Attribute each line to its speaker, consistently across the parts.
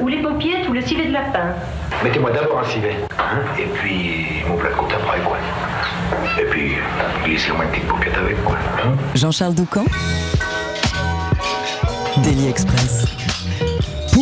Speaker 1: ou les paupiettes, ou le civet de lapin.
Speaker 2: Mettez-moi d'abord un civet, hein, et puis mon plat de côte après, quoi. Et puis, glissez-moi une petite paupiette avec, quoi. hein?
Speaker 3: Jean-Charles Doucan Daily Express.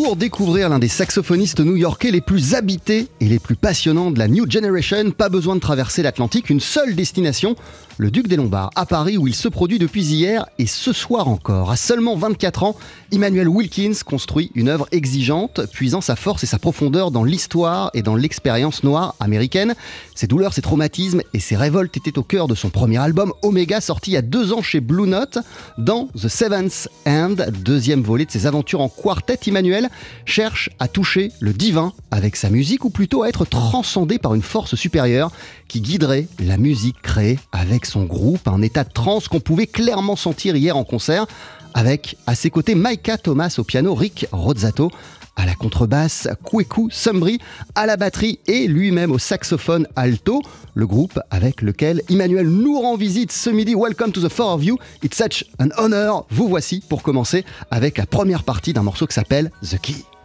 Speaker 4: Pour découvrir l'un des saxophonistes new-yorkais les plus habités et les plus passionnants de la New Generation, pas besoin de traverser l'Atlantique, une seule destination, le Duc des Lombards, à Paris où il se produit depuis hier et ce soir encore. À seulement 24 ans, Emmanuel Wilkins construit une œuvre exigeante, puisant sa force et sa profondeur dans l'histoire et dans l'expérience noire américaine. Ses douleurs, ses traumatismes et ses révoltes étaient au cœur de son premier album Omega, sorti il y a deux ans chez Blue Note. Dans The Seventh Hand, deuxième volet de ses aventures en quartet, Emmanuel cherche à toucher le divin avec sa musique, ou plutôt à être transcendé par une force supérieure qui guiderait la musique créée avec son groupe, un état de transe qu'on pouvait clairement sentir hier en concert, avec à ses côtés Maika Thomas au piano, Rick Rozzato à la contrebasse, Kweku Sumbri à la batterie et lui-même au saxophone alto, le groupe avec lequel Emmanuel nous rend visite ce midi. Welcome to the Four of You, it's such an honor. Vous voici pour commencer avec la première partie d'un morceau qui s'appelle The Key.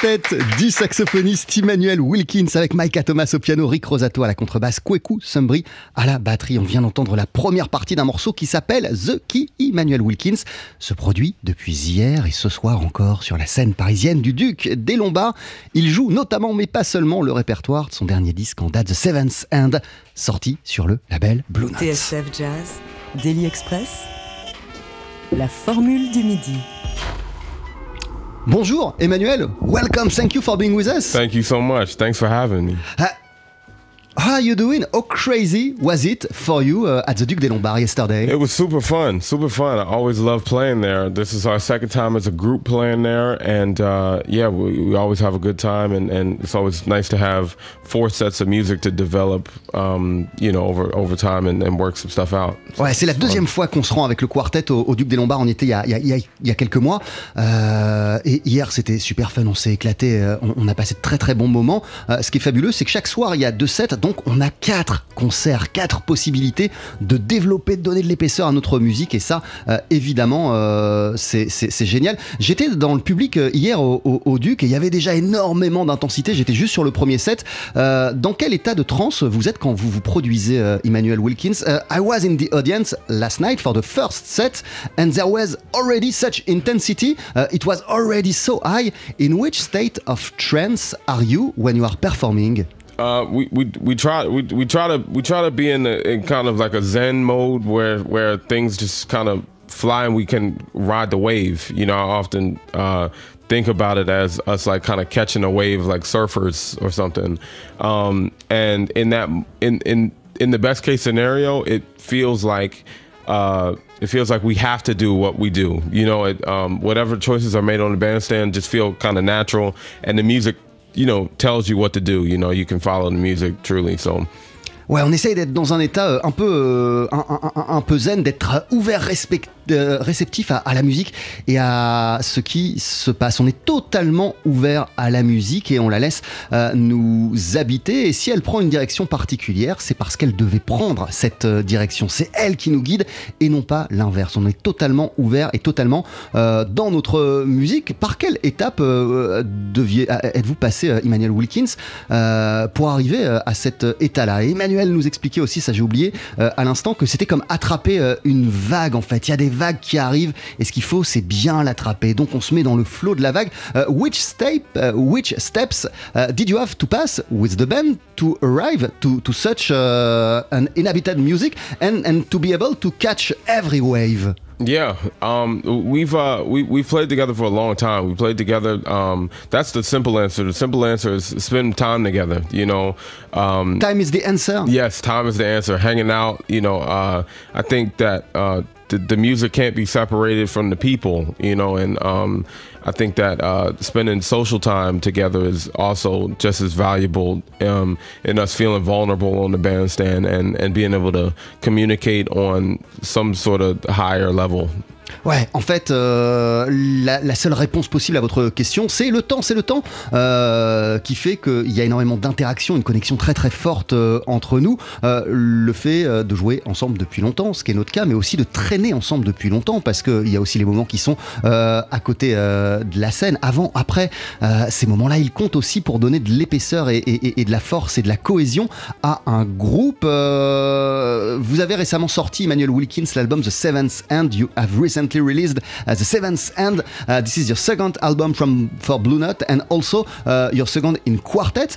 Speaker 4: Quartet du saxophoniste Emmanuel Wilkins avec Micah Thomas au piano, Rick Rosato à la contrebasse, Kweku Sumbri à la batterie. On vient d'entendre la première partie d'un morceau qui s'appelle The Key Emmanuel Wilkins, se produit depuis hier et ce soir encore sur la scène parisienne du Duc des Lombards. Il joue notamment, mais pas seulement, le répertoire de son dernier disque en date, The Seventh End, sorti sur le label Blue Note.
Speaker 3: TSF Jazz, Daily Express, la formule du midi.
Speaker 4: Bonjour Emmanuel, welcome, thank you for being with us.
Speaker 5: Thank you so much. Thanks for having me.
Speaker 4: Uh, how are you doing? How crazy was it for you uh, at the Duc des Lombards yesterday?
Speaker 5: It was super fun, super fun. I always love playing there. This is our second time as a group playing there, and uh, yeah, we, we, always have a good time, and, and, it's always nice to have four sets of music to develop, um, you know, over over time and, and work some stuff out.
Speaker 4: So ouais, c'est la deuxième fun. fois qu'on se rend avec le quartet au, au, Duc des Lombards. On y était il y a, il y a, il y a quelques mois, euh, et hier c'était super fun. On s'est éclaté, euh, on, on, a passé de très très bons moments. Euh, ce qui est fabuleux, c'est que chaque soir il y a deux sets, donc on a quatre concerts, quatre possibilités de développer, de donner de l'épaisseur à notre musique, et ça, euh, évidemment, euh, c'est génial. J'étais dans le public euh, hier au, au, Duc et il y avait déjà énormément d'intensité. J'étais juste sur le premier set. Dans quel état de transe vous êtes quand vous vous produisez, Emmanuel Wilkins? I was in the audience last night for the first set, and there was already such intensity. Uh, it was already so high. In which state of trance are you when you are performing?
Speaker 5: Uh, we, we we try we, we try to we try to be in, a, in kind of like a zen mode where where things just kind of fly and we can ride the wave. You know, I often uh, think about it as us like kind of catching a wave like surfers or something. Um, and in that in in in the best case scenario, it feels like. Uh, it feels like we have to do what we do. You know, it, um, whatever choices are made on the bandstand just feel kind of natural, and the music you know, tells you what to do. You know, you can follow the music truly. So
Speaker 4: Ouais, on essaye d'être dans un état un peu, un, un, un peu zen, d'être ouvert, respect, euh, réceptif à, à, la musique et à ce qui se passe. On est totalement ouvert à la musique et on la laisse euh, nous habiter. Et si elle prend une direction particulière, c'est parce qu'elle devait prendre cette euh, direction. C'est elle qui nous guide et non pas l'inverse. On est totalement ouvert et totalement euh, dans notre musique. Par quelle étape deviez, êtes-vous passé, Emmanuel Wilkins, pour arriver à cet état-là? Emmanuel nous expliquait aussi, ça j'ai oublié euh, à l'instant, que c'était comme attraper euh, une vague en fait. Il y a des vagues qui arrivent et ce qu'il faut c'est bien l'attraper. Donc on se met dans le flot de la vague. Uh, which, step, uh, which steps uh, did you have to pass with the band to arrive to, to such an inhabited music and, and to be able to catch every wave?
Speaker 5: Yeah, um, we've uh, we we played together for a long time. We played together. Um, that's the simple answer. The simple answer is spend time together. You know, um,
Speaker 4: time is the answer.
Speaker 5: Yes, time is the answer. Hanging out. You know, uh, I think that uh, the, the music can't be separated from the people. You know, and um, I think that uh, spending social time together is also just as valuable um, in us feeling vulnerable on the bandstand and, and being able to communicate on some sort of higher level.
Speaker 4: Ouais, en fait, euh, la, seule réponse possible à votre question, c'est le temps. C'est le temps euh, qui fait qu'il y a énormément d'interactions, une connexion très très forte euh, entre nous. Le fait de jouer ensemble depuis longtemps, ce qui est notre cas, mais aussi de traîner ensemble depuis longtemps, parce qu'il y a aussi les moments qui sont à côté de la scène, avant, après. ces moments-là, ils comptent aussi pour donner de l'épaisseur et, de la force et de la cohésion à un groupe. vous avez récemment sorti, Emmanuel Wilkins, l'album The Seventh End. You have recently released uh, the seventh and uh, this is your second album from for Blue Note and also uh, your second in quartet.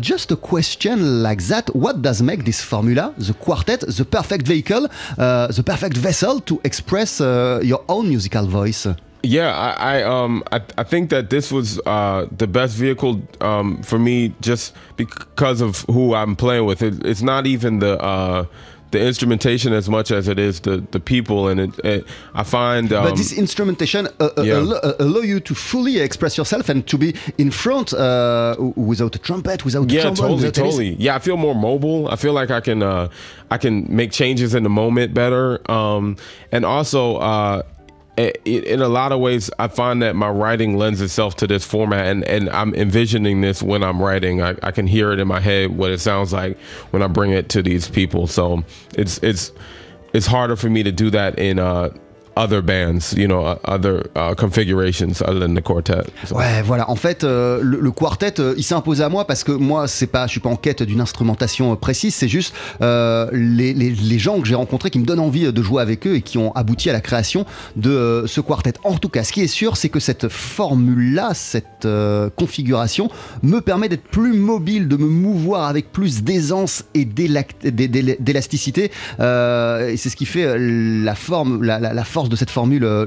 Speaker 4: just a question like that: What does make this formula, the quartet, the perfect vehicle, the perfect vessel to express your own musical voice?
Speaker 5: Yeah, I, I um I, I think that this was uh, the best vehicle um, for me just because of who I'm playing with. It, it's not even the uh, the instrumentation as much as it is the the people and it, it I find um,
Speaker 4: but this instrumentation uh, yeah. allow, allow, you to fully express yourself and to be in front uh, without a trumpet without
Speaker 5: yeah
Speaker 4: trombone,
Speaker 5: totally
Speaker 4: without
Speaker 5: totally anything. yeah I feel more mobile I feel like I can uh, I can make changes in the moment better um, and also uh, in a lot of ways, I find that my writing lends itself to this format, and, and I'm envisioning this when I'm writing. I, I can hear it in my head what it sounds like when I bring it to these people. So it's it's it's harder for me to do that in uh, other bands, you know, other uh, configurations other than the quartet.
Speaker 4: Ouais, voilà. En fait, euh, le, quartet, euh, il s'est imposé à moi parce que moi, c'est pas, je suis pas en quête d'une instrumentation euh, précise. C'est juste les, les- les gens que j'ai rencontrés qui me donnent envie de jouer avec eux et qui ont abouti à la création de ce quartet. En tout cas, ce qui est sûr, c'est que cette formule-là, cette configuration, me permet d'être plus mobile, de me mouvoir avec plus d'aisance et d'élasticité. Et c'est ce qui fait la forme, la, la- la de cette formule, euh,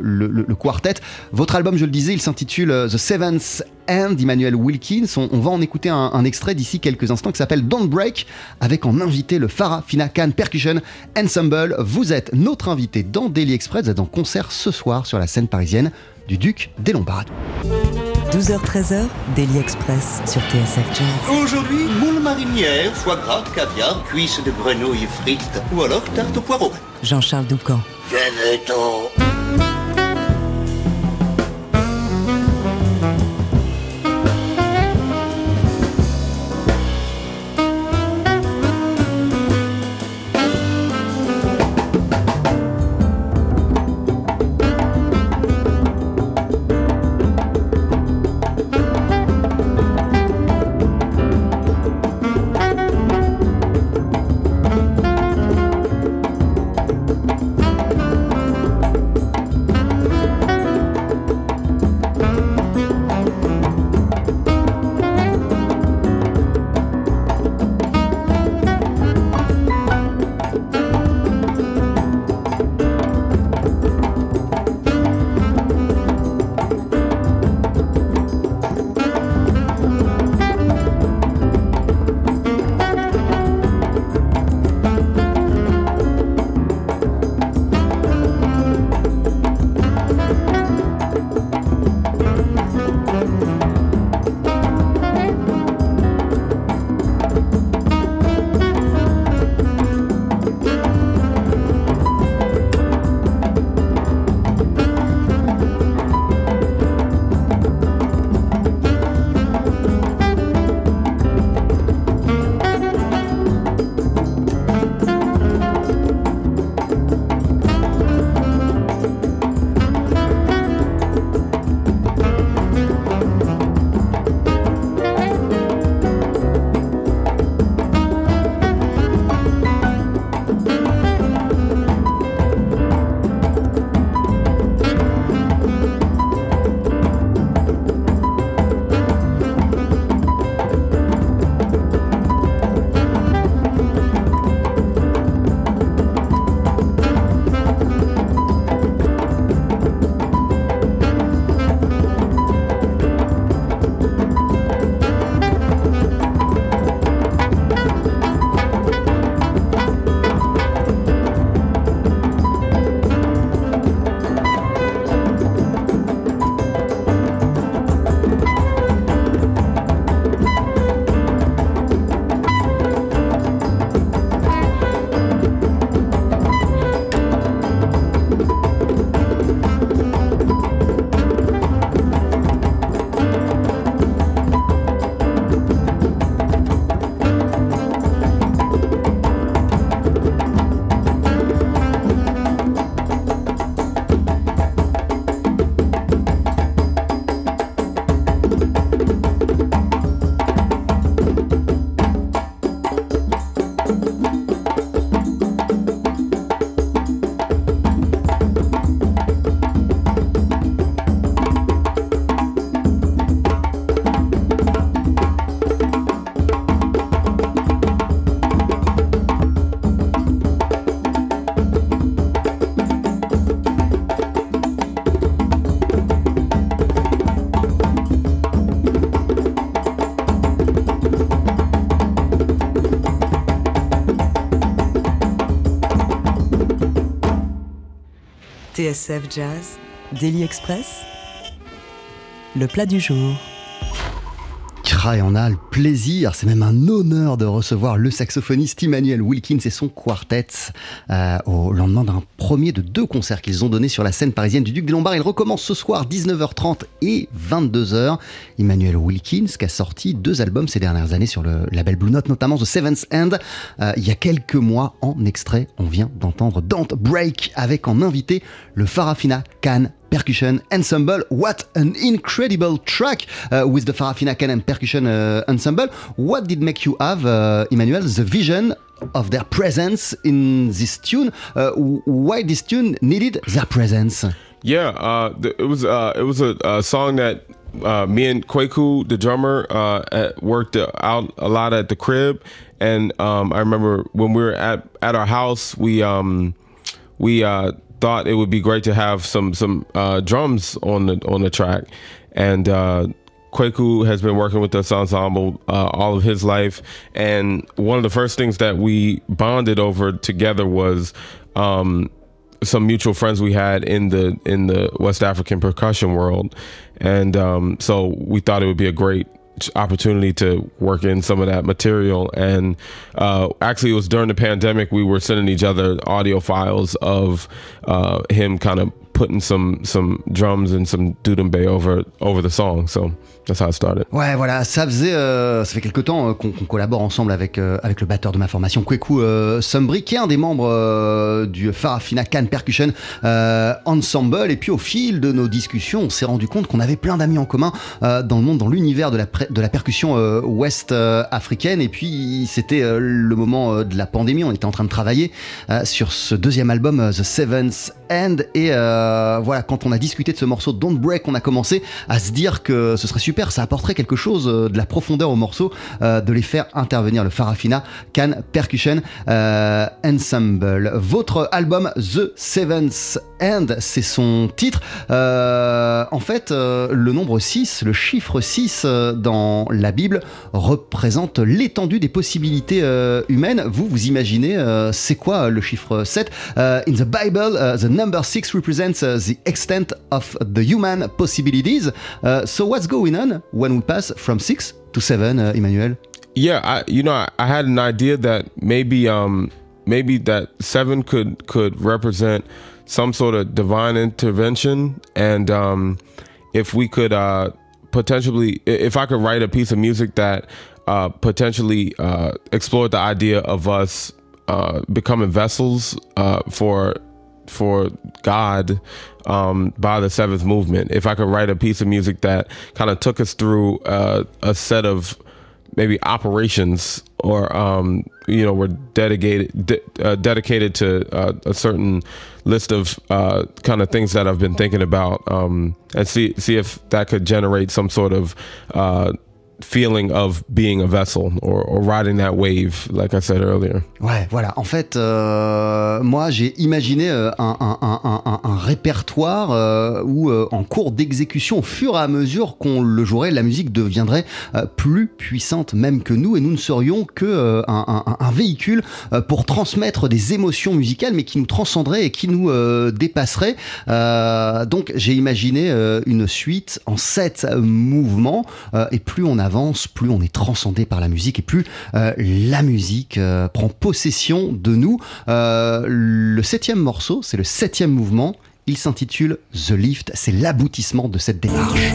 Speaker 4: le, quartet. Votre album, je le disais, il s'intitule euh, The Seventh Hand d'Emmanuel Wilkins. On, va en écouter un, un extrait d'ici quelques instants qui s'appelle Don't Break, avec en invité le Farafina Khan Percussion Ensemble. Vous êtes notre invité dans Daily Express. Vous êtes en concert ce soir sur la scène parisienne du Duc des Lombards.
Speaker 3: 12h-13h, Daily Express sur TSF Jazz.
Speaker 6: Aujourd'hui, moule marinière, foie gras, caviar, cuisses de grenouille frites ou alors tarte au poireau.
Speaker 3: Jean-Charles Doucan.
Speaker 6: Venez-t'en
Speaker 3: TSF Jazz, Daily Express, le plat du jour.
Speaker 4: Et on a le plaisir, c'est même un honneur de recevoir le saxophoniste Emmanuel Wilkins et son quartet euh, au lendemain d'un premier de deux concerts qu'ils ont donné sur la scène parisienne du Duc des Lombards. Il recommence ce soir 19h30 et 22h. Emmanuel Wilkins qui a sorti deux albums ces dernières années sur le label Blue Note, notamment The Seventh End. Euh, il y a quelques mois, en extrait, on vient d'entendre Don't Break avec en invité le Farafina Khan Percussion Ensemble. What an incredible track uh, with the Farafina Can and Percussion uh, Ensemble. What did make you have, Emmanuel, the vision of their presence in this tune? Uh, why this tune needed their presence?
Speaker 5: Yeah, uh, it was uh, it was a, a song that uh, me and Kwaku, the drummer, uh, worked out a lot at the crib, and um, I remember when we were at at our house, we um, we uh, thought it would be great to have some some uh, drums on the on the track, and uh, Kwaku has been working with this ensemble uh, all of his life, and one of the first things that we bonded over together was um, some mutual friends we had in the in the West African percussion world, and um, so we thought it would be a great opportunity to work in some of that material. And uh, actually, it was during the pandemic we were sending each other audio files of uh, him kind of putting some some drums and some dudumbe over over the song. So That's how it started.
Speaker 4: Ouais, voilà, ça faisait, euh, ça fait quelque temps euh, qu'on collabore ensemble avec euh, avec le batteur de ma formation, Kweku euh, Sumbri, qui est un des membres euh, du Farafina Can Percussion Ensemble. Et puis au fil de nos discussions, on s'est rendu compte qu'on avait plein d'amis en commun dans le monde, dans l'univers de la de la percussion ouest africaine. Et puis c'était le moment de la pandémie, on était en train de travailler sur ce deuxième album, The Seventh End. Et voilà, quand on a discuté de ce morceau Don't Break, on a commencé à se dire que ce serait super ça apporterait quelque chose euh, de la profondeur au morceau euh, de les faire intervenir le Farafina Can Percussion euh, Ensemble. Votre album The Seventh End, c'est son titre. en fait, le nombre 6, le chiffre 6 dans la Bible représente l'étendue des possibilités humaines. Vous, vous imaginez, c'est quoi le chiffre 7 In the Bible, the number 6 represents the extent of the human possibilities. so what's going on when we pass from six to seven, uh, Emmanuel?
Speaker 5: Yeah, I, you know, I, I, had an idea that maybe, um, maybe that seven could could represent some sort of divine intervention, and um, if we could uh, potentially, if I could write a piece of music that uh, potentially uh, explored the idea of us uh, becoming vessels uh, for for God um, by the seventh movement. If I could write a piece of music that kind of took us through uh, a set of maybe operations or um, you know were dedicated de- uh, dedicated to uh, a certain list of uh, kind of things that I've been thinking about um, and see see if that could generate some sort of uh, feeling of being a vessel or, riding that wave, like I said earlier.
Speaker 4: Ouais, voilà. En fait, euh, moi, j'ai imaginé euh, un, répertoire euh, où, en cours d'exécution, au fur et à mesure qu'on le jouerait, la musique deviendrait plus puissante même que nous, et nous ne serions que un, véhicule pour transmettre des émotions musicales, mais qui nous transcenderait et qui nous dépasserait. donc, j'ai imaginé une suite en sept mouvements, et plus on a plus on est transcendé par la musique et plus euh, la musique euh, prend possession de nous. Euh, le septième morceau, c'est le septième mouvement. Il s'intitule The Lift. C'est l'aboutissement de cette démarche.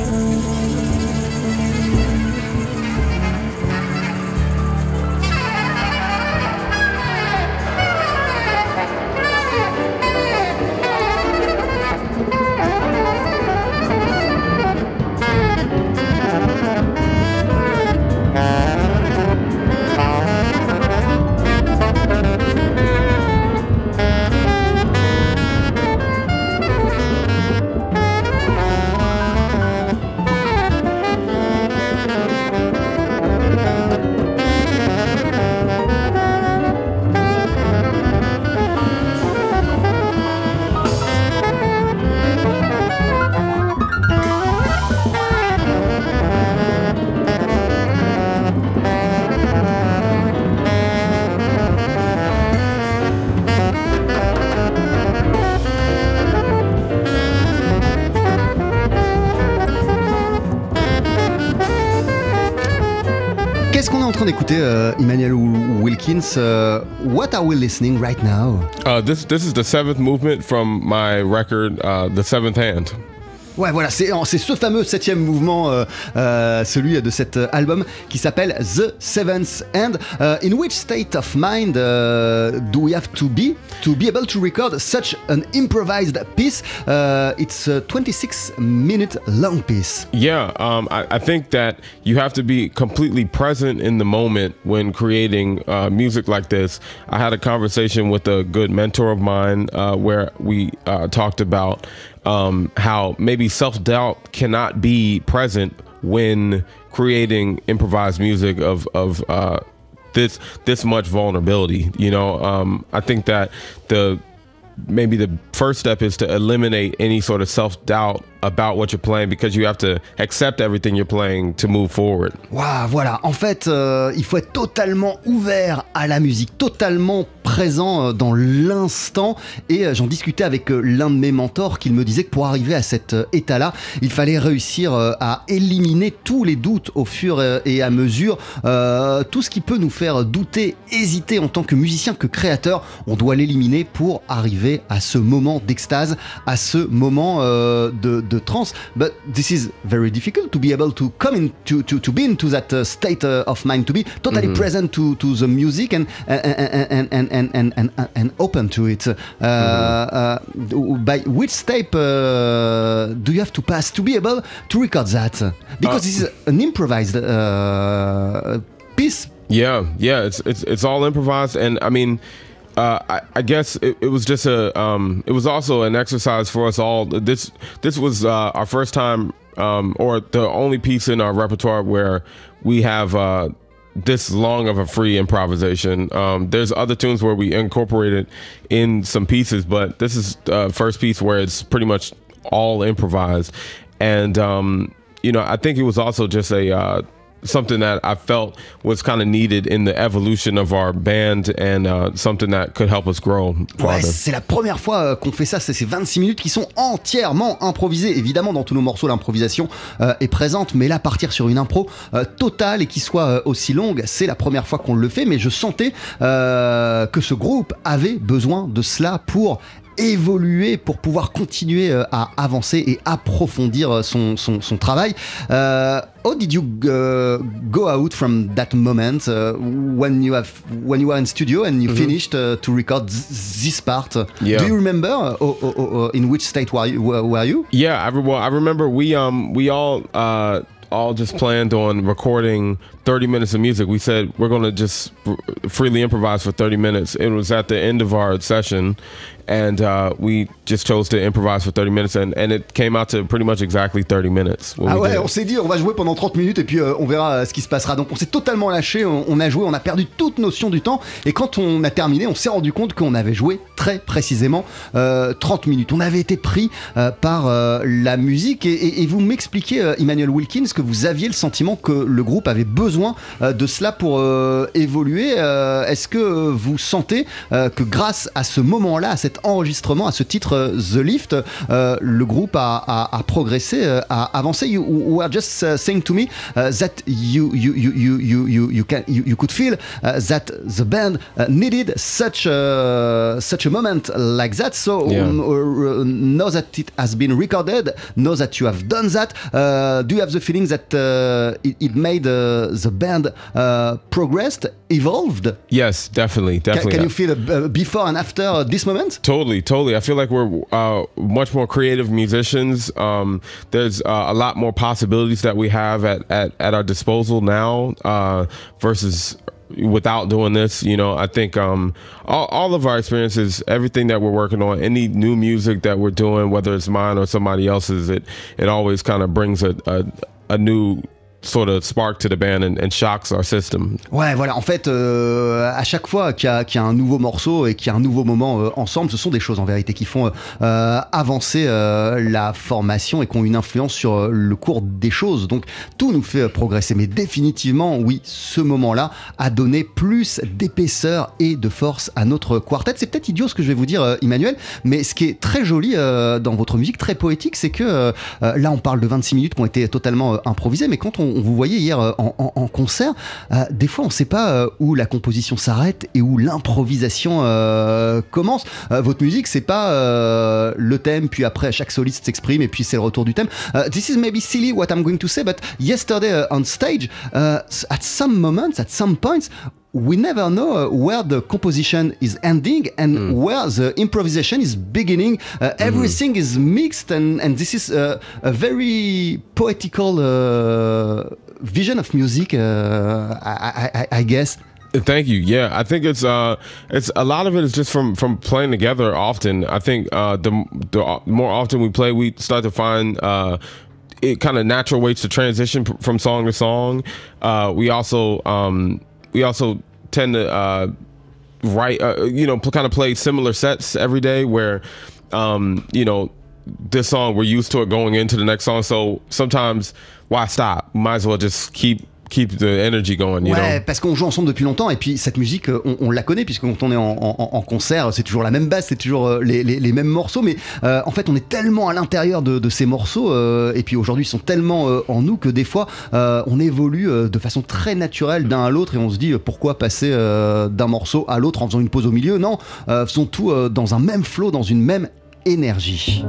Speaker 4: Train d'écouter euh, Emmanuel Wilkins. Uh, what are we listening right now?
Speaker 5: Uh, this this is the seventh movement from my record, uh, The Seventh Hand.
Speaker 4: Ouais, voilà, c'est ce fameux septième mouvement, euh, euh, celui de cet euh, album qui s'appelle The Seventh End. Uh, in which state of mind uh, do we have to be? To be able to record such an improvised piece? Uh, it's a 26 minute long piece.
Speaker 5: Yeah, um, I, I, think that you have to be completely present in the moment when creating uh, music like this. I had a conversation with a good mentor of mine uh, where we uh, talked about um, how maybe self doubt cannot be present when creating improvised music of of uh, this this much vulnerability. You know, um, I think that the maybe the first step is to eliminate any sort of self doubt about what you're playing because you have to accept everything you're playing to move forward.
Speaker 4: Wow, voilà. En fait, euh, il faut être totalement ouvert à la musique, totalement présent euh, dans l'instant. Et euh, j'en discutais avec l'un de mes mentors qui me disait que pour arriver à cet état-là, il fallait réussir à éliminer tous les doutes au fur et à mesure. tout ce qui peut nous faire douter, hésiter en tant que musicien, que créateur, on doit l'éliminer pour arriver à ce moment d'extase, à ce moment de the trance. But this is very difficult to be able to come into to, to be into that uh, state uh, of mind, to be totally mm -hmm. present to, to the music and and and and and and, and, and open to it. Uh, mm -hmm. by which step uh, do you have to pass to be able to record that? Because this is an improvised piece.
Speaker 5: Yeah, yeah, it's it's it's all improvised, and I mean. Uh, I, I, guess it, it, was just a. Um, it was also an exercise for us all. This this was uh, our first time, um, or the only piece in our repertoire where we have uh, this long of a free improvisation. Um, there's other tunes where we incorporated in some pieces, but this is the first piece where it's pretty much all improvised. And um, you know, I think it was also just a uh, something that I felt was kind of needed in the evolution of our band and uh, something that could help us grow.
Speaker 4: C'est la première fois euh, qu'on fait ça, c'est ces 26 minutes qui sont entièrement improvisées. Évidemment, dans tous nos morceaux, l'improvisation euh, est présente, mais là, partir sur une impro euh, totale et qui soit aussi longue, c'est la première fois qu'on le fait, mais je sentais que ce groupe avait besoin de cela pour évoluer pour pouvoir continuer euh, à avancer et approfondir euh, son, son, son travail. Uh, how did you uh, go out from that moment uh, when you have when you were in studio and you mm -hmm. finished uh, to record this part? Yeah. Do you remember uh, uh, in which state were you? Were you?
Speaker 5: Yeah, I, well, I remember we um we all all just planned on recording 30 minutes of music. We said we're going to just freely improvise for 30 minutes. It was at the end of our session, and uh, we just chose to improvise for 30 minutes and, and it came out to pretty much exactly 30 minutes.
Speaker 4: Ah ouais, on s'est dit on va jouer pendant 30 minutes et puis euh, on verra euh, ce qui se passera. Donc on s'est totalement lâché, on, a joué, on a perdu toute notion du temps et quand on a terminé, on s'est rendu compte qu'on avait joué très précisément 30 euh, minutes. On avait été pris par la musique et, et vous m'expliquez, Emmanuel Wilkins, que vous aviez le sentiment que le groupe avait besoin de cela pour évoluer. Est-ce que vous sentez que grâce à ce moment-là, à cette enregistrement, à ce titre euh, The Lift, euh, le groupe a, a, a progressé, euh, a avancé? You were just saying to me that you you you you you you can you, you could feel that the band needed such a, such a moment like that. So yeah. um, now that it has been recorded, know that you have done that. do you have the feeling that it, it, made the band progressed, evolved?
Speaker 5: Yes, definitely, definitely.
Speaker 4: Can, can you feel before and after this moment?
Speaker 5: Totally, totally. I feel like we're uh, much more creative musicians. Um, there's uh, a lot more possibilities that we have at, at, at our disposal now uh, versus without doing this you know i think um, all, all of our experiences everything that we're working on any new music that we're doing whether it's mine or somebody else's it it always kind of brings a, a, a new sort of spark to the band and, and shocks our system.
Speaker 4: Ouais, voilà. En fait, euh, à chaque fois qu'il y, a un nouveau morceau et qu'il y a un nouveau moment euh, ensemble, ce sont des choses en vérité qui font euh, avancer la formation et qui ont une influence sur le cours des choses. Donc, tout nous fait progresser. Mais définitivement, oui, ce moment-là a donné plus d'épaisseur et de force à notre quartet. C'est peut-être idiot ce que je vais vous dire, Emmanuel, mais ce qui est très joli dans votre musique, très poétique, c'est que là, on parle de 26 minutes qui ont été totalement improvisées, mais quand on on, vous voyait hier euh, en, concert. Euh, des fois, on ne sait pas euh, où la composition s'arrête et où l'improvisation euh, commence. Euh, votre musique, c'est pas euh, le thème, puis après chaque soliste s'exprime et puis c'est le retour du thème. This is maybe silly what I'm going to say, but yesterday on stage, at some moments, at some points, we never know uh, where the composition is ending and where the improvisation is beginning. Uh, Everything is mixed, and, and this is uh, a very poetical uh, vision of music, uh, I, I, I- guess.
Speaker 5: Thank you. Yeah, I think it's uh, it's a lot of it is just from from playing together. Often, I think uh, the the more often we play, we start to find uh, it kind of natural ways to transition from song to song. Uh, we also um, we also tend to uh, write, uh, you know, kind of play similar sets every day where, um, you know, this song we're used to it going into the next song. So sometimes why stop? Might as well just keep keep the energy going. You
Speaker 4: ouais,
Speaker 5: know?
Speaker 4: parce qu'on joue ensemble depuis longtemps et puis cette musique, euh, on, on la connaît puisque quand on est en, en- en concert, c'est toujours la même basse, c'est toujours euh, les, les- les mêmes morceaux, mais euh, en fait, on est tellement à l'intérieur de, de ces morceaux euh, et puis aujourd'hui, ils sont tellement euh, en nous que des fois, on évolue de façon très naturelle d'un à l'autre et on se dit pourquoi passer d'un morceau à l'autre en faisant une pause au milieu? Non, faisons tout dans un même flow, dans une même énergie.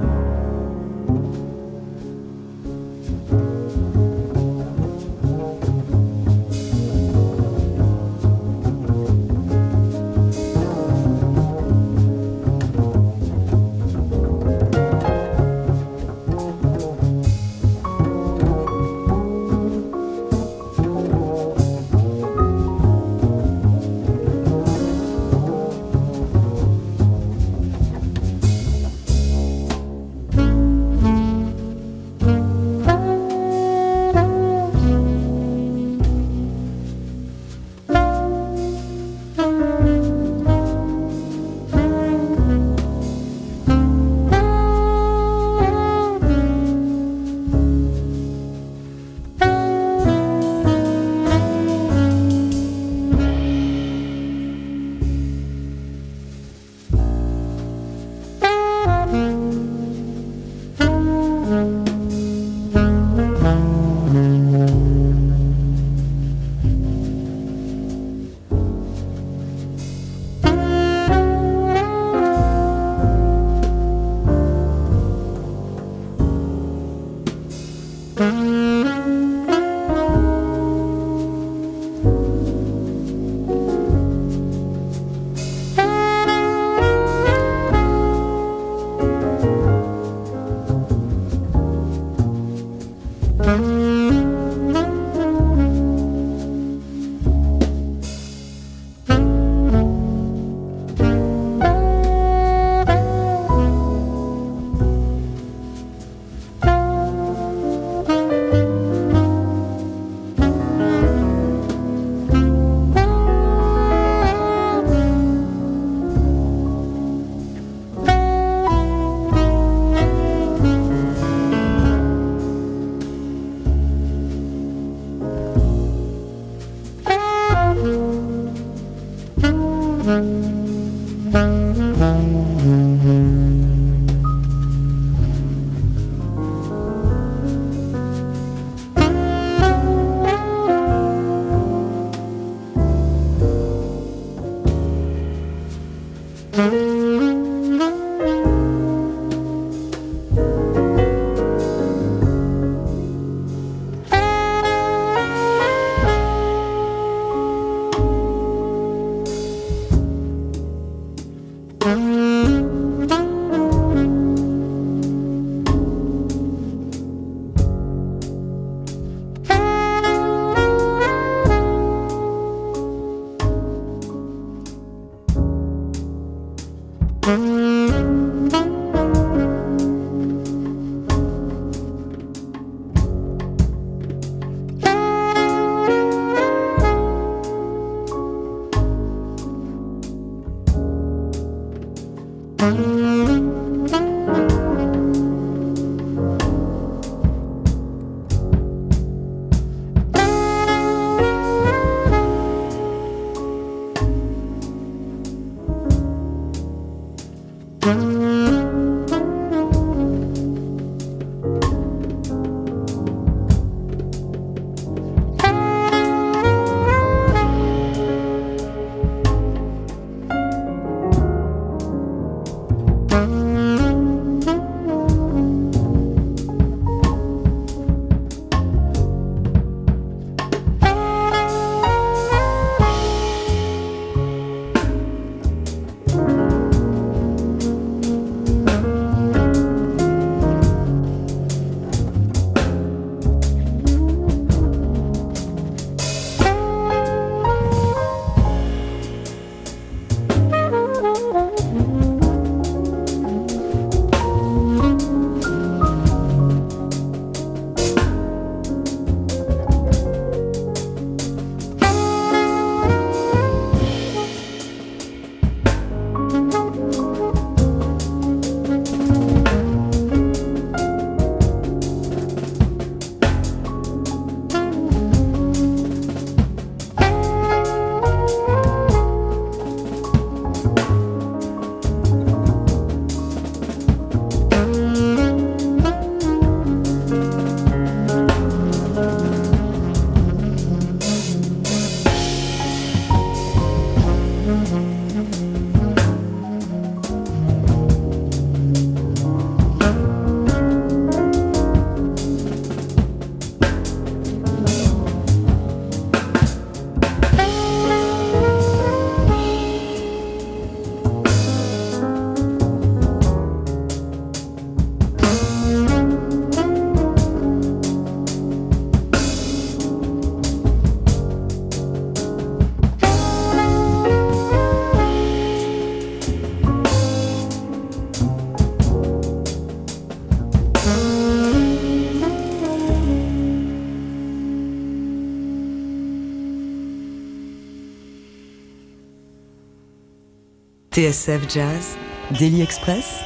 Speaker 3: TSF Jazz, Daily Express,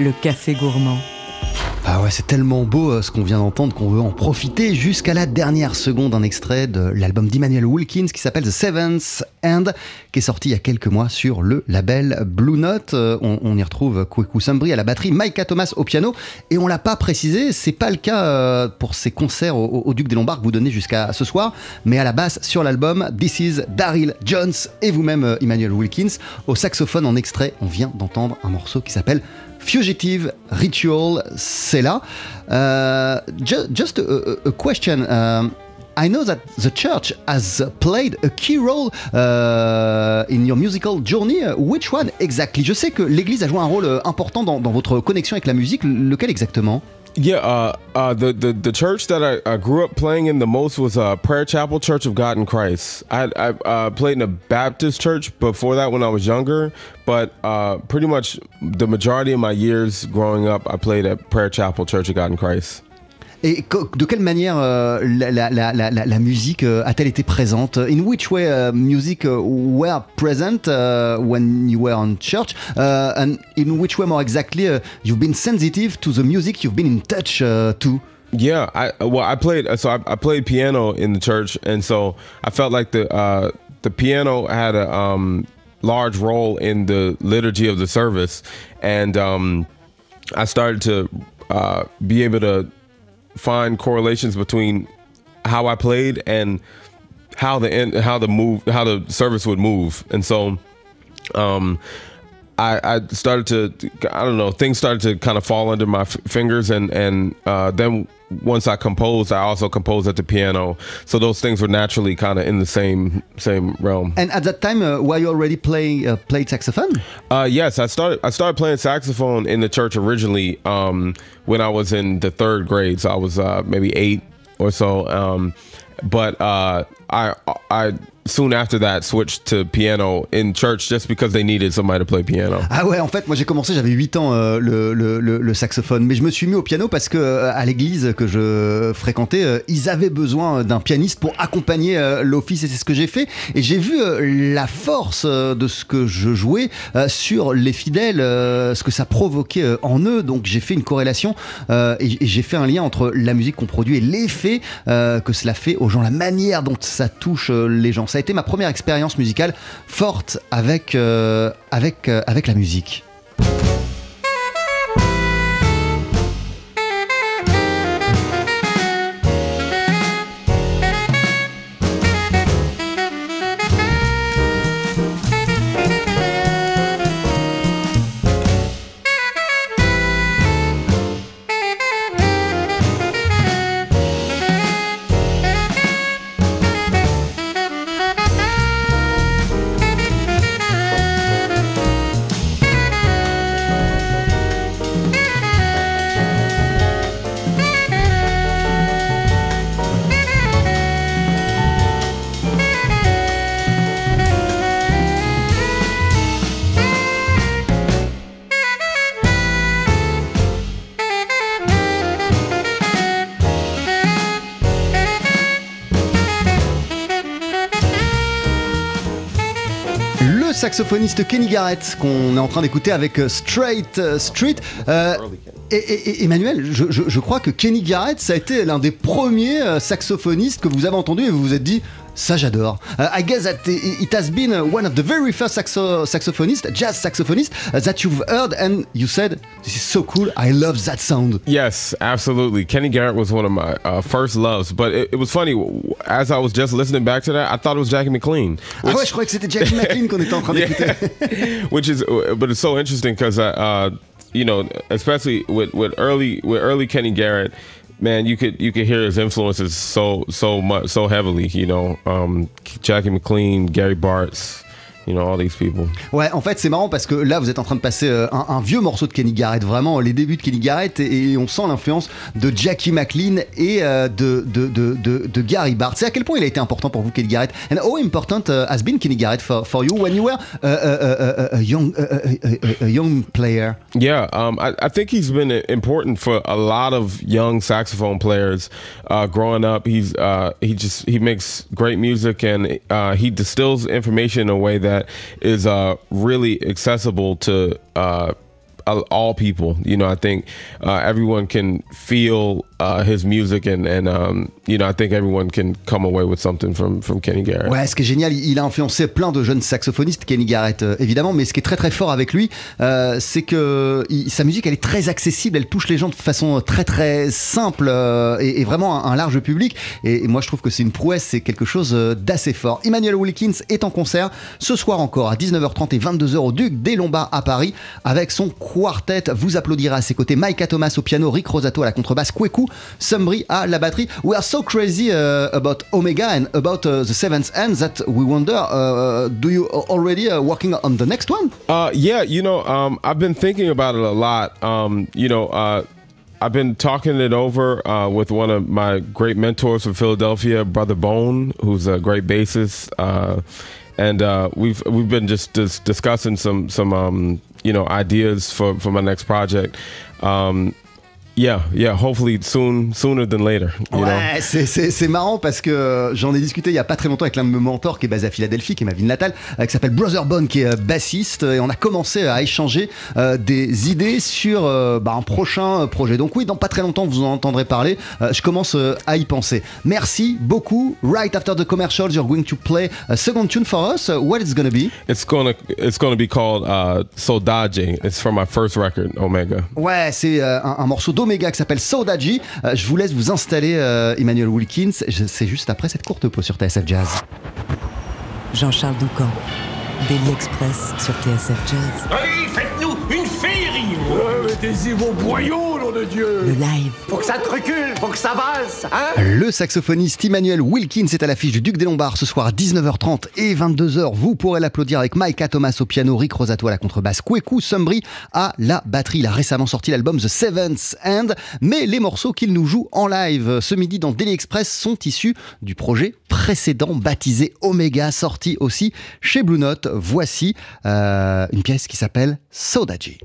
Speaker 3: le café gourmand.
Speaker 4: C'est tellement beau euh, ce qu'on vient d'entendre qu'on veut en profiter jusqu'à la dernière seconde. Un extrait de l'album d'Emmanuel Wilkins qui s'appelle The Seventh End, qui est sorti il y a quelques mois sur le label Blue Note. Euh, on, y retrouve Kweku Sambri à la batterie, Micah Thomas au piano. Et on l'a pas précisé, c'est pas le cas euh, pour ces concerts au, Duc des Lombards que vous donnez jusqu'à ce soir, mais à la basse sur l'album This is Daryl Jones et vous-même Emmanuel Wilkins. Au saxophone en extrait, on vient d'entendre un morceau qui s'appelle Fugitive Ritual, c'est là. Uh, ju- just a, question. Um, I know that the church has played a key role uh, in your musical journey. Which one exactly? Je sais que l'Église a joué un rôle euh, important dans, dans votre connexion avec la musique. Lequel exactement?
Speaker 5: Yeah, uh, uh, the, the the church that I, I grew up playing in the most was uh, Prayer Chapel Church of God in Christ. I, I uh, played in a Baptist church before that when I was younger, but uh, pretty much the majority of my years growing up, I played at Prayer Chapel Church of God in Christ.
Speaker 4: Et de quelle manière euh, la, la- la- la- musique euh, a-t-elle été présente? In which way uh, music uh, were present uh, when you were on church? Uh, And in which way more exactly uh, you've been sensitive to the music you've been in touch to?
Speaker 5: Yeah, I well, I played so I, I played piano in the church, and so I felt like the uh, the piano had a um, large role in the liturgy of the service, and um, I started to uh, be able to find correlations between how I played and how the end, how the move, how the service would move, and so um, I, I started to, I don't know, things started to kind of fall under my f- fingers, and and uh, then once I composed, I also composed at the piano, so those things were naturally kind of in the same same realm.
Speaker 4: And at that time, uh, were you already playing uh, played saxophone
Speaker 5: Uh, yes, I started. I started playing saxophone in the church originally um, when I was in the third grade. So I was uh, maybe eight or so. Um, but uh, I I soon after that switched to piano in church just because they needed somebody to play piano.
Speaker 4: Ah ouais, en fait, moi j'ai commencé, j'avais 8 ans euh, le, saxophone, mais je me suis mis au piano parce que euh, à l'église que je fréquentais, euh, ils avaient besoin d'un pianiste pour accompagner l'office et c'est ce que j'ai fait. Et j'ai vu la force de ce que je jouais sur les fidèles, ce que ça provoquait en eux. Donc j'ai fait une corrélation et, j'ai fait un lien entre la musique qu'on produit et l'effet que cela fait aux gens, la manière dont ça touche les gens. Ça a été ma première expérience musicale forte avec, euh, euh, avec la musique. Saxophoniste Kenny Garrett qu'on est en train d'écouter avec euh, Straight euh, Street. Euh, et, Emmanuel, je, je- je crois que Kenny Garrett, ça a été l'un des premiers saxophonistes que vous avez entendu et vous vous êtes dit, ça j'adore. Euh, I guess that it has been one of the very first saxo saxophonists, jazz saxophonists uh, that you've heard and you said, this is so cool, I love that sound.
Speaker 5: Yes, absolutely. Kenny Garrett was one of my uh, first loves, but it, it was funny. As I was just listening back to that, I thought it was Jackie McLean.
Speaker 4: Ah ouais, je croyais que c'était Jackie McLean qu'on était en train d'écouter.
Speaker 5: which is but it's so interesting because uh, uh you know especially with with early with early kenny garrett man you could you could hear his influences so so much so heavily you know um jackie mclean gary bartz you know all these people
Speaker 4: Ouais, en fait, c'est marrant parce que là, vous êtes en train de passer euh, un, un vieux morceau de Kenny Garrett, vraiment les débuts de Kenny Garrett, et, et on sent l'influence de Jackie McLean et euh, de, de, de, de, de Gary Bartz. C'est à quel point il a été important pour vous, Kenny Garrett? And how important uh, has been Kenny Garrett for, for you when you were uh, uh, uh, uh, a, young, uh, uh, uh, a young player?
Speaker 5: Yeah, um, I, I think he's been important for a lot of young saxophone players uh, growing up. He's uh, he just he makes great music and uh, he distills information in a way that that is uh, really accessible to uh, all people. You know, I think uh, everyone can feel uh, his music and, and you know, I think everyone can come away with something from, from Kenny Garrett.
Speaker 4: Ouais, ce qui est génial, il a influencé plein de jeunes saxophonistes, Kenny Garrett euh, évidemment, mais ce qui est très très fort avec lui, euh, c'est que sa musique elle est très accessible, elle touche les gens de façon très très simple euh, et, vraiment un, large public. Et, moi je trouve que c'est une prouesse, c'est quelque chose d'assez fort. Emmanuel Wilkins est en concert ce soir encore à 19h30 et 22h au Duc des Lombards à Paris avec son quartet. Vous applaudirez à ses côtés Micah Thomas au piano, Rick Rosato à la contrebasse, Kweku Sumbri à la batterie. We are so crazy uh, about Omega and about uh, the seventh end that we wonder, uh, do you already uh, working on the next one?
Speaker 5: Uh, yeah, you know, um, I've been thinking about it a lot. Um, you know, uh, I've been talking it over uh, with one of my great mentors from Philadelphia, Brother Bone, who's a great bassist, uh, and uh, we've we've been just, just discussing some some um, you know ideas for for my next project. Um, Yeah, yeah, hopefully soon, sooner than later.
Speaker 4: ouais, c'est marrant parce que j'en ai discuté il y a pas très longtemps avec l'un de mes mentors qui est basé à Philadelphie, qui est ma ville natale, euh, qui s'appelle Brother Bone, qui est euh, bassiste, et on a commencé à échanger euh, des idées sur euh, bah, un prochain projet. Donc oui, dans pas très longtemps, vous en entendrez parler. Euh, je commence euh, à y penser. Merci beaucoup. Right after the commercials, you're going to play a second tune for us. What it's gonna be?
Speaker 5: It's gonna, it's gonna be called uh, Sodaji. It's from my first record, Omega.
Speaker 4: Ouais, c'est un, un morceau Omega qui s'appelle Sodaji. Euh, je vous laisse vous installer, euh, Emmanuel Wilkins. C'est juste après cette courte pause sur TSF Jazz.
Speaker 3: Jean-Charles Doucan, Daily Express sur TSF Jazz.
Speaker 7: Allez,
Speaker 8: Mettez-y vos boyaux, nom de Dieu
Speaker 3: Le live.
Speaker 7: Faut que ça te recule, faut que ça valse, hein
Speaker 4: Le saxophoniste Emmanuel Wilkins est à l'affiche du Duc des Lombards ce soir à 19h30 et 22h. Vous pourrez l'applaudir avec Micah Thomas au piano, Rick Rosato à la contrebasse, Kweku Sumbri à la batterie. Il a récemment sorti l'album The Seventh End, mais les morceaux qu'il nous joue en live ce midi dans Daily Express sont issus du projet précédent baptisé Omega, sorti aussi chez Blue Note. Voici euh, une pièce qui s'appelle Sodaji.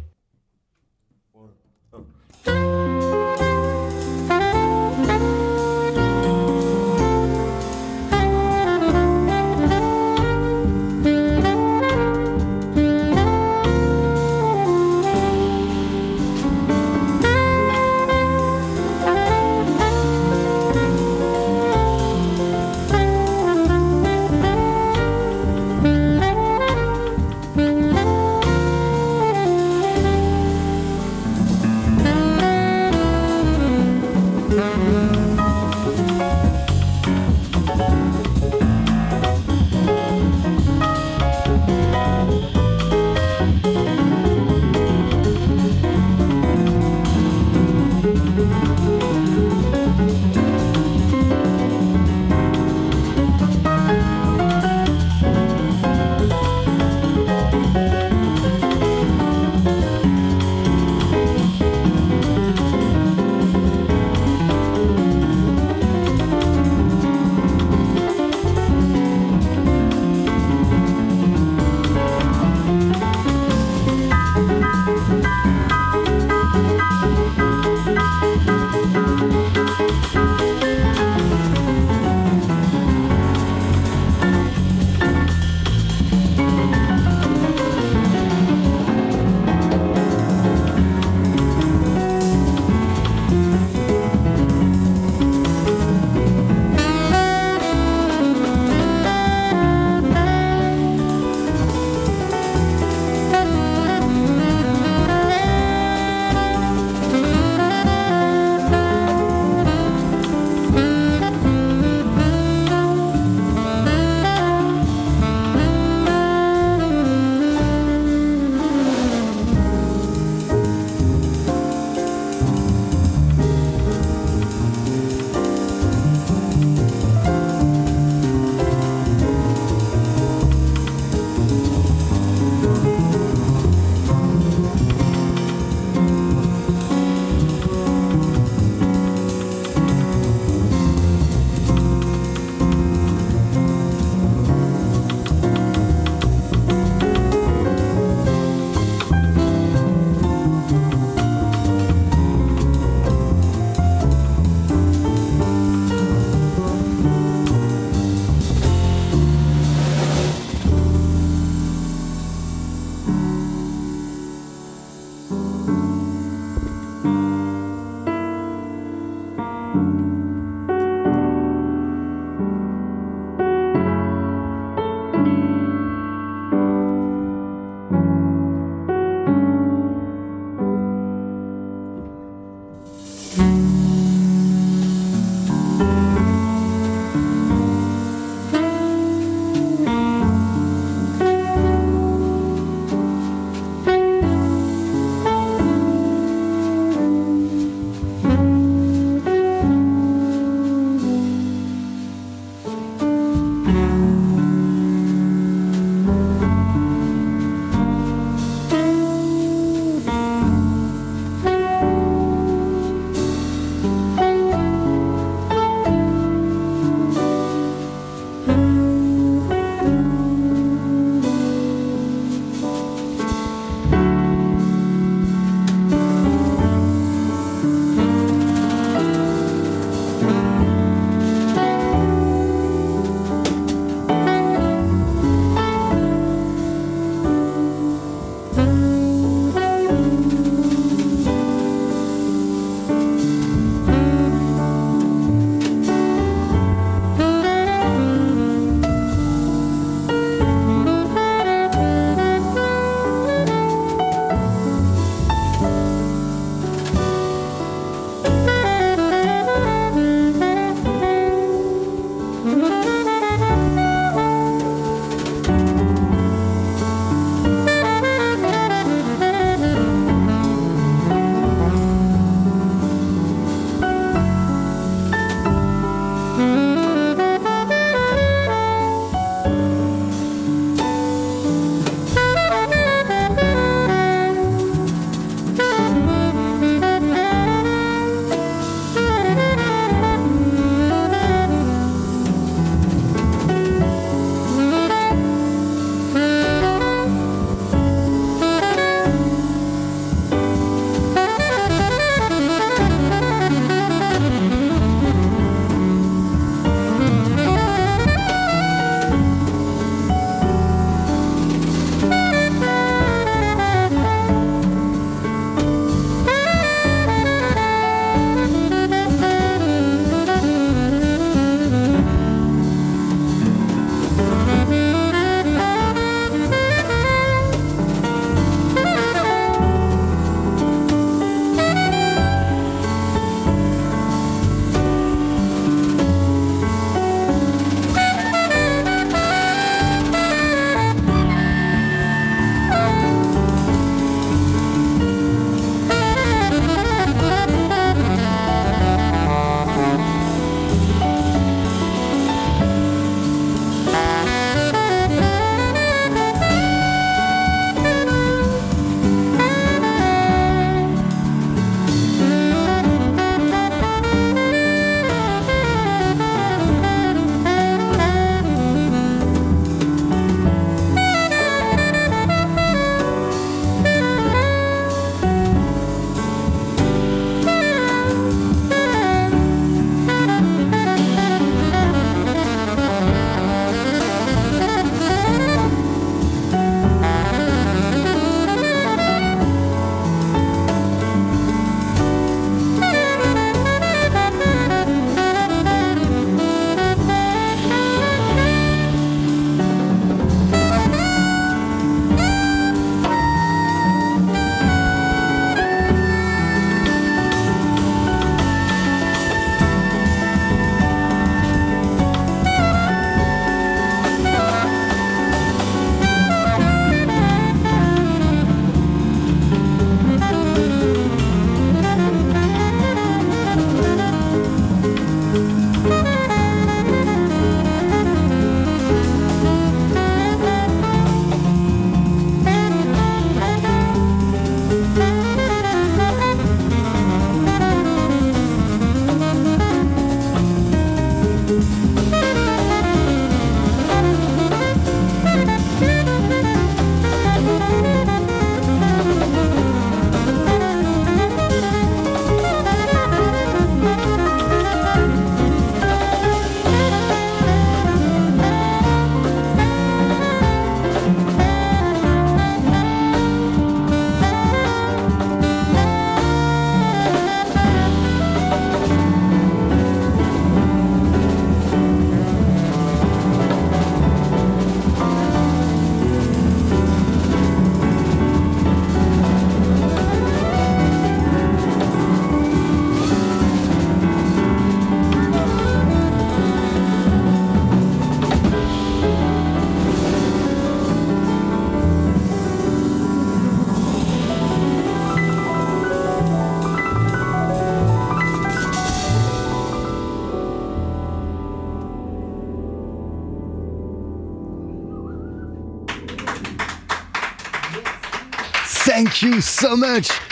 Speaker 4: You so much.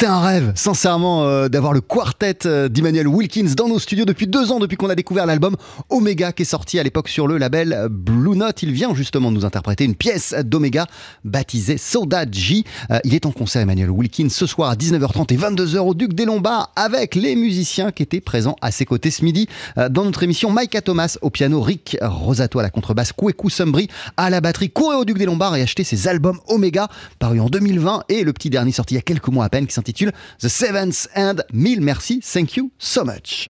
Speaker 4: C'était un rêve, sincèrement, euh, d'avoir le quartet euh, d'Emmanuel Wilkins dans nos studios depuis deux ans, depuis qu'on a découvert l'album Omega qui est sorti à l'époque sur le label Blue Note. Il vient justement nous interpréter une pièce d'Omega baptisée Soda G. Euh, il est en concert, Emmanuel Wilkins, ce soir à 19h30 et 22h au Duc des Lombards avec les musiciens qui étaient présents à ses côtés ce midi dans notre émission. Micah Thomas au piano, Rick Rosato à la contrebasse, Kweku Sumbri à la batterie. Courez au Duc des Lombards et achetez ses albums Omega parus en 2020 et le petit dernier sorti il y a quelques mois à peine qui s'intitule The Seventh End. Mille merci, thank you so much.